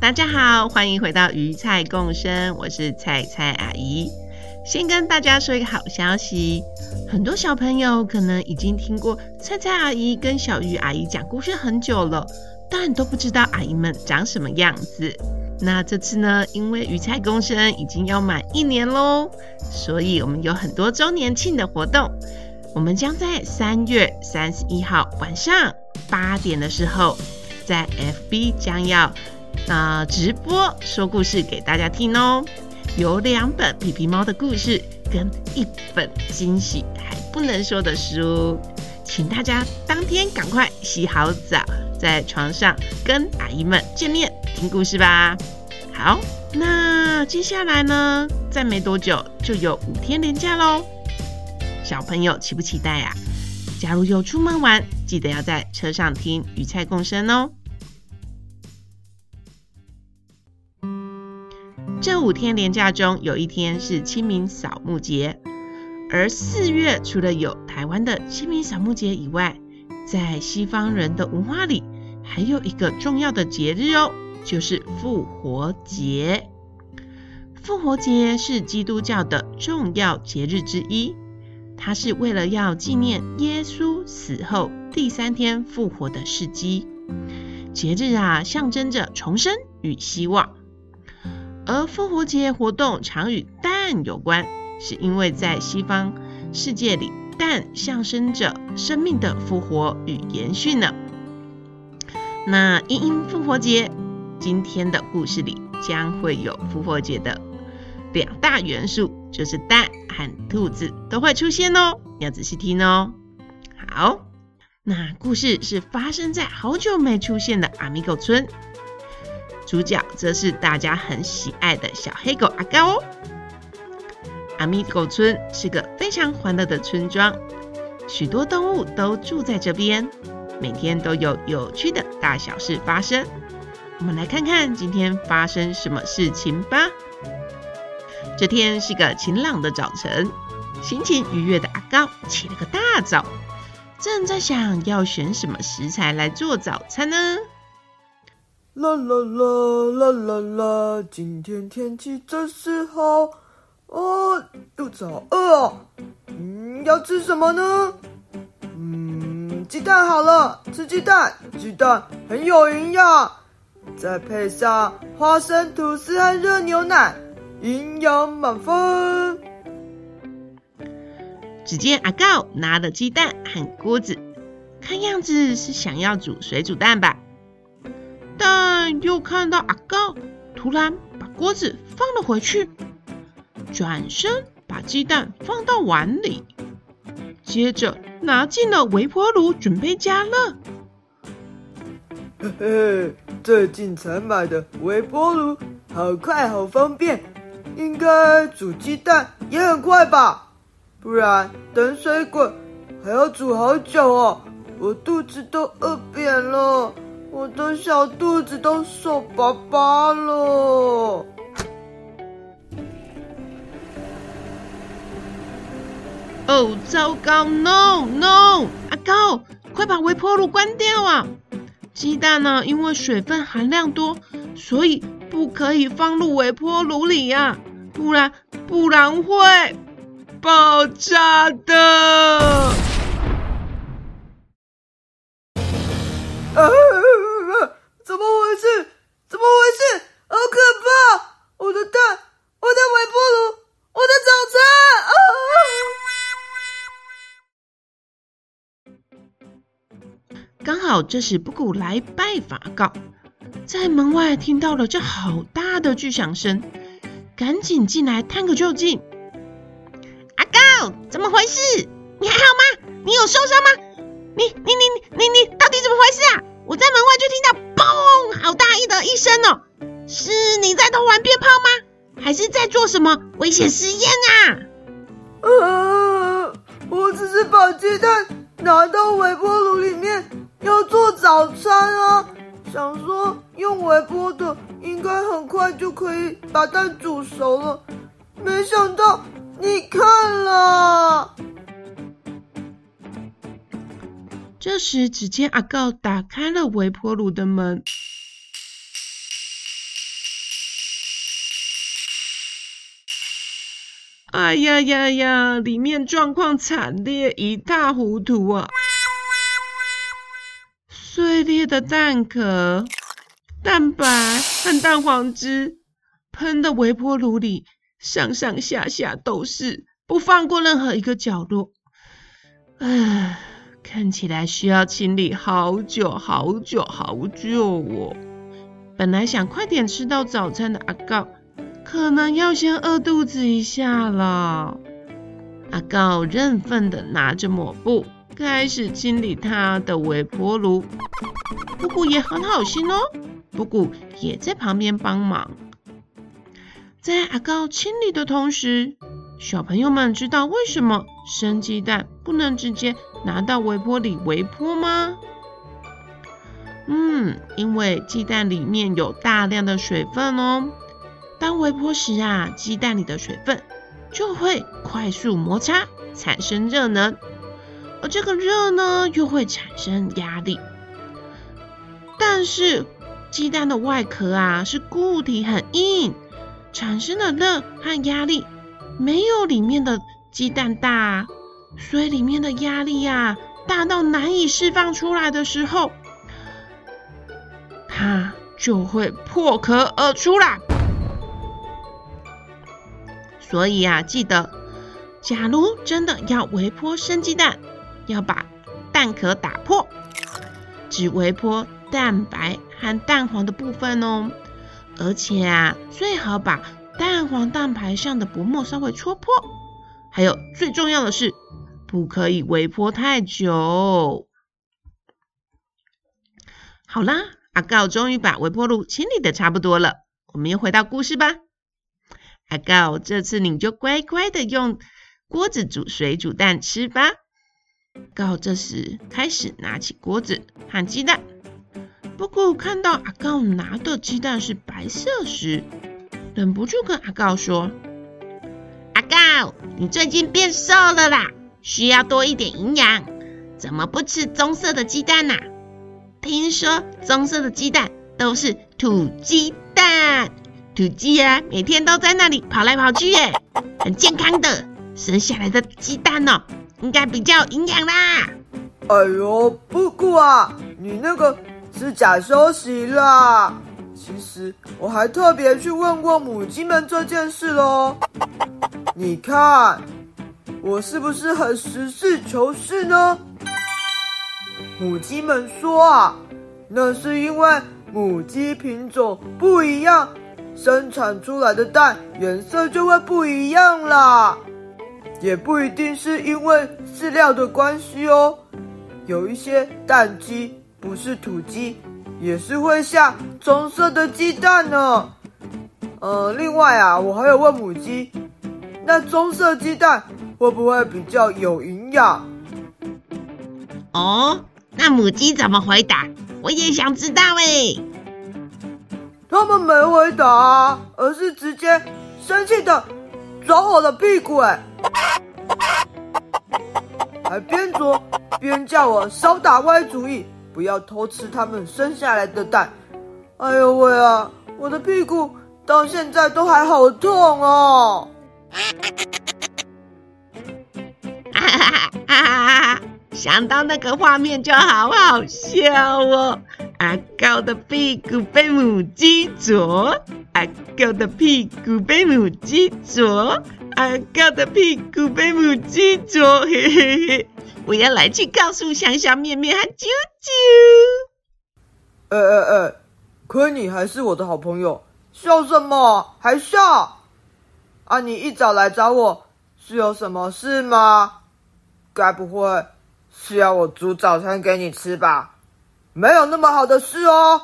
大家好，欢迎回到鱼菜共生，我是菜菜阿姨。先跟大家说一个好消息，很多小朋友可能已经听过菜菜阿姨跟小鱼阿姨讲故事很久了，但都不知道阿姨们长什么样子。那这次呢，因为鱼菜共生已经要满一年喽，所以我们有很多周年庆的活动。我们将在三月三十一号晚上八点的时候，在 FB 将要。那、直播说故事给大家听哦，有两本皮皮猫的故事跟一本惊喜还不能说的书，请大家当天赶快洗好澡，在床上跟阿姨们见面听故事吧。好，那接下来呢，再没多久就有五天连假喽，小朋友期不期待呀、假如有出门玩，记得要在车上听与菜共生哦。这五天连假中，有一天是清明扫墓节。而四月除了有台湾的清明扫墓节以外，在西方人的文化里，还有一个重要的节日哦，就是复活节。复活节是基督教的重要节日之一，它是为了要纪念耶稣死后第三天复活的事迹。节日啊，象征着重生与希望。而复活节活动常与蛋有关，是因为在西方世界里，蛋象征着生命的复活与延续呢。那因应复活节，今天的故事里将会有复活节的两大元素，就是蛋和兔子都会出现哦，要仔细听哦。好，那故事是发生在好久没出现的阿米狗村。主角则是大家很喜爱的小黑狗阿高哦。阿米狗村是个非常欢乐的村庄，许多动物都住在这边，每天都有有趣的大小事发生。我们来看看今天发生什么事情吧。这天是个晴朗的早晨，心情愉悦的阿高起了个大早，正在想要选什么食材来做早餐呢？啦啦啦啦啦啦！今天天气真是好哦，肚子好饿哦。嗯，要吃什么呢？嗯，鸡蛋好了，吃鸡蛋，鸡蛋很有营养，再配上花生吐司和热牛奶，营养满分。只见阿告拿了鸡蛋和锅子，看样子是想要煮水煮蛋吧。但又看到阿高突然把锅子放了回去，转身把鸡蛋放到碗里，接着拿进了微波炉准备加热。嘿嘿，最近才买的微波炉，好快好方便，应该煮鸡蛋也很快吧？不然等水滚还要煮好久哦，我肚子都饿扁了。我的小肚子都瘦巴巴了。哦，糟糕！No No，阿高，快把微波炉关掉啊！鸡蛋呢？因为水分含量多，所以不可以放入微波炉里呀，不然不然会爆炸的。怎么回事？怎么回事？好可怕！我的蛋，我的微波炉，我的早餐！啊！刚好这时布谷来拜访阿告，在门外听到了这好大的巨响声，赶紧进来探个究竟。阿告，怎么回事？你还好吗？你有受伤吗？你你你你你，你到底怎么回事啊？我在门外就听到嘣，好大一的一声哦！是你在偷玩鞭炮吗？还是在做什么危险实验啊？呃，我只是把鸡蛋拿到微波炉里面要做早餐啊，想说用微波的应该很快就可以把蛋煮熟了，没想到你看了。这时，只见阿告打开了微波炉的门。哎呀呀呀！里面状况惨烈，一塌糊涂啊！碎裂的蛋壳、蛋白和蛋黄汁喷的微波炉里，上上下下都是，不放过任何一个角落。唉，看起来需要清理好久好久好久哦。本来想快点吃到早餐的阿告。可能要先饿肚子一下了。阿告认份的拿着抹布，开始清理他的微波炉。布谷也很好心哦，布谷也在旁边帮忙。在阿告清理的同时，小朋友们知道为什么生鸡蛋不能直接拿到微波里微波吗？嗯，因为鸡蛋里面有大量的水分哦。当微波时啊，鸡蛋里的水分就会快速摩擦，产生热能，而这个热呢，又会产生压力。但是鸡蛋的外壳啊是固体，很硬，产生的热和压力没有里面的鸡蛋大，以里面的压力呀大到难以释放出来的时候，它就会破壳而出啦。所以啊，记得，假如真的要微波生鸡蛋，要把蛋壳打破，只微波蛋白和蛋黄的部分哦。而且啊，最好把蛋黄蛋白上的薄膜稍微戳破。还有最重要的是，不可以微波太久。好啦，阿告终于把微波炉清理得差不多了，我们又回到故事吧。阿告，这次你就乖乖的用锅子煮水煮蛋吃吧。告这时开始拿起锅子和鸡蛋，不过看到阿告拿的鸡蛋是白色时，忍不住跟阿告说：“阿告，你最近变瘦了啦，需要多一点营养，怎么不吃棕色的鸡蛋呢？听说棕色的鸡蛋都是土鸡蛋。”土鸡啊，每天都在那里跑来跑去，耶，很健康的。生下来的鸡蛋哦，应该比较营养啦。哎呦，布谷啊，你那个是假消息啦。其实我还特别去问过母鸡们这件事喽。你看，我是不是很实事求是呢？母鸡们说啊，那是因为母鸡品种不一样。生产出来的蛋颜色就会不一样啦，也不一定是因为饲料的关系哦。有一些蛋鸡不是土鸡，也是会下棕色的鸡蛋呢。呃，另外啊，我还有问母鸡，那棕色鸡蛋会不会比较有营养？哦，那母鸡怎么回答？我也想知道诶。他们没回答，而是直接生气的抓我的屁股，哎，还边啄边叫我少打歪主意，不要偷吃他们生下来的蛋。哎呦喂啊，我的屁股到现在都还好痛哦！哈哈哈哈！想到那个画面就好好笑哦。阿高的屁股被母鸡啄，阿高的屁股被母鸡啄，阿高的屁股被母鸡啄，嘿嘿嘿！我要来去告诉香香、面面和啾啾。哎哎哎，亏你还是我的好朋友，笑什么？还笑？啊，你一早来找我是有什么事吗？该不会是要我煮早餐给你吃吧？没有那么好的事哦。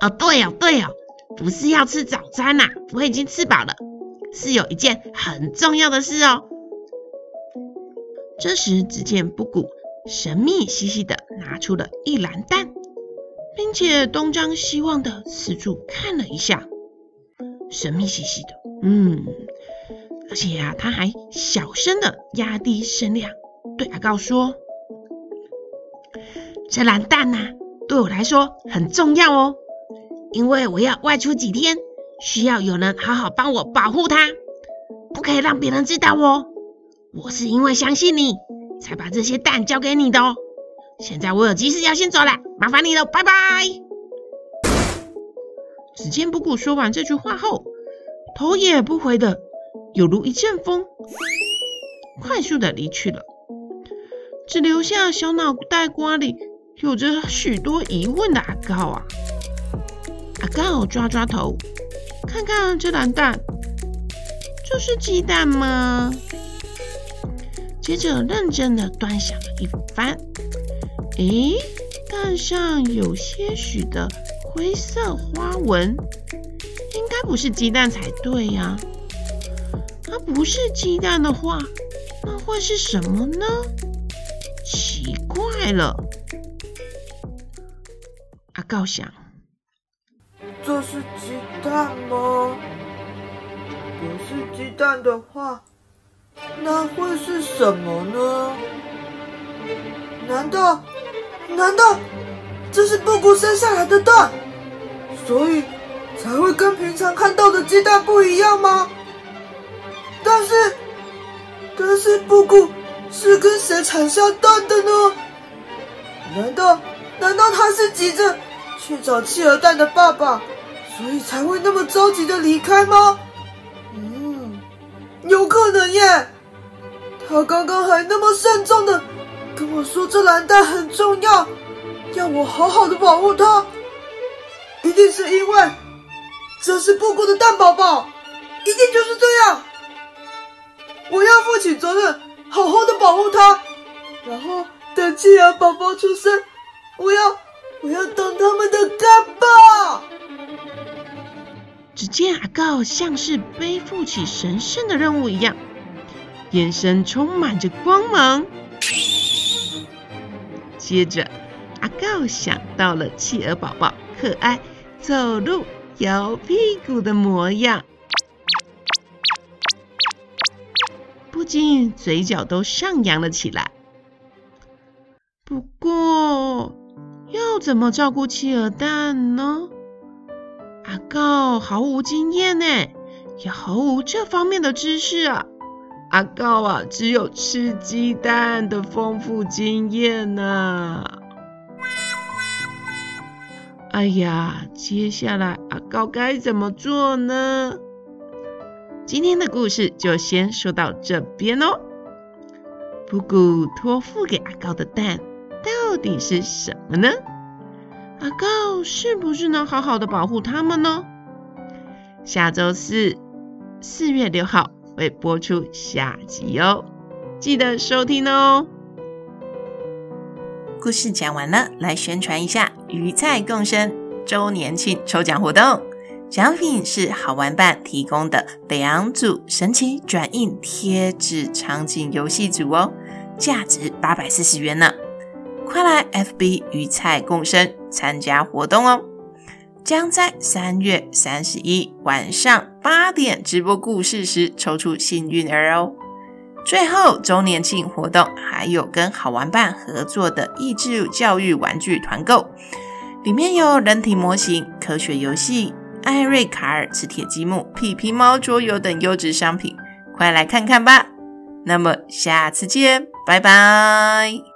哦，对哦，对哦，不是要吃早餐呐，我已经吃饱了，是有一件很重要的事哦。这时，只见布谷神秘兮兮的拿出了一篮蛋，并且东张西望的四处看了一下，神秘兮兮的，嗯，而且呀、啊，他还小声的压低声量对阿告说：“这篮蛋呐，对我来说很重要哦。”因为我要外出几天，需要有人好好帮我保护它，不可以让别人知道哦。我是因为相信你，才把这些蛋交给你的哦。现在我有急事要先走了，麻烦你了，拜拜。只见布谷说完这句话后，头也不回的，有如一阵风，快速的离去了，只留下小脑袋瓜里有着许多疑问的阿告啊。阿告抓抓头，看看这篮蛋，这是鸡蛋吗？接着认真的端详了一番，诶，蛋上有些许的灰色花纹，应该不是鸡蛋才对呀。不是鸡蛋的话，那会是什么呢？奇怪了，阿告想。这是鸡蛋吗？不是鸡蛋的话，那会是什么呢？难道，难道这是布谷生下来的蛋，所以才会跟平常看到的鸡蛋不一样吗？但是，但是布谷是跟谁产下蛋的呢？难道，难道他是急着去找企鹅蛋的爸爸？所以才会那么着急的离开吗？嗯，有可能耶。他刚刚还那么慎重的跟我说这蓝蛋很重要，要我好好的保护它。一定是因为这是布谷的蛋宝宝，一定就是这样。我要负起责任，好好的保护他。然后等企鹅宝宝出生，我要我要当他们的干爸。只见阿告像是背负起神圣的任务一样，眼神充满着光芒。接着，阿告想到了企鹅宝宝可爱走路摇屁股的模样，禁嘴角都上扬了起来。不过，要怎么照顾企鹅蛋呢？阿告毫无经验呢，也毫无这方面的知识啊。阿告啊，只有吃鸡蛋的丰富经验呐。哎呀，接下来阿告该怎么做呢？今天的故事就先说到这边哦。布谷托付给阿高的蛋到底是什么呢？阿高是不是能好好的保护他们呢？下周四，四月六号会播出下集哦，记得收听哦。故事讲完了，来宣传一下鱼菜共生周年庆抽奖活动，奖品是好玩伴提供的两组神奇转印贴纸场景游戏组哦，价值八百四十元呢。快来 FB 鱼菜共生参加活动哦！将在三月三十一晚上八点直播故事时抽出幸运儿哦。最后周年庆活动还有跟好玩伴合作的益智教育玩具团购，里面有人体模型、科学游戏、艾瑞卡尔磁铁积木、皮皮猫桌游等优质商品，快来看看吧！那么下次见，拜拜。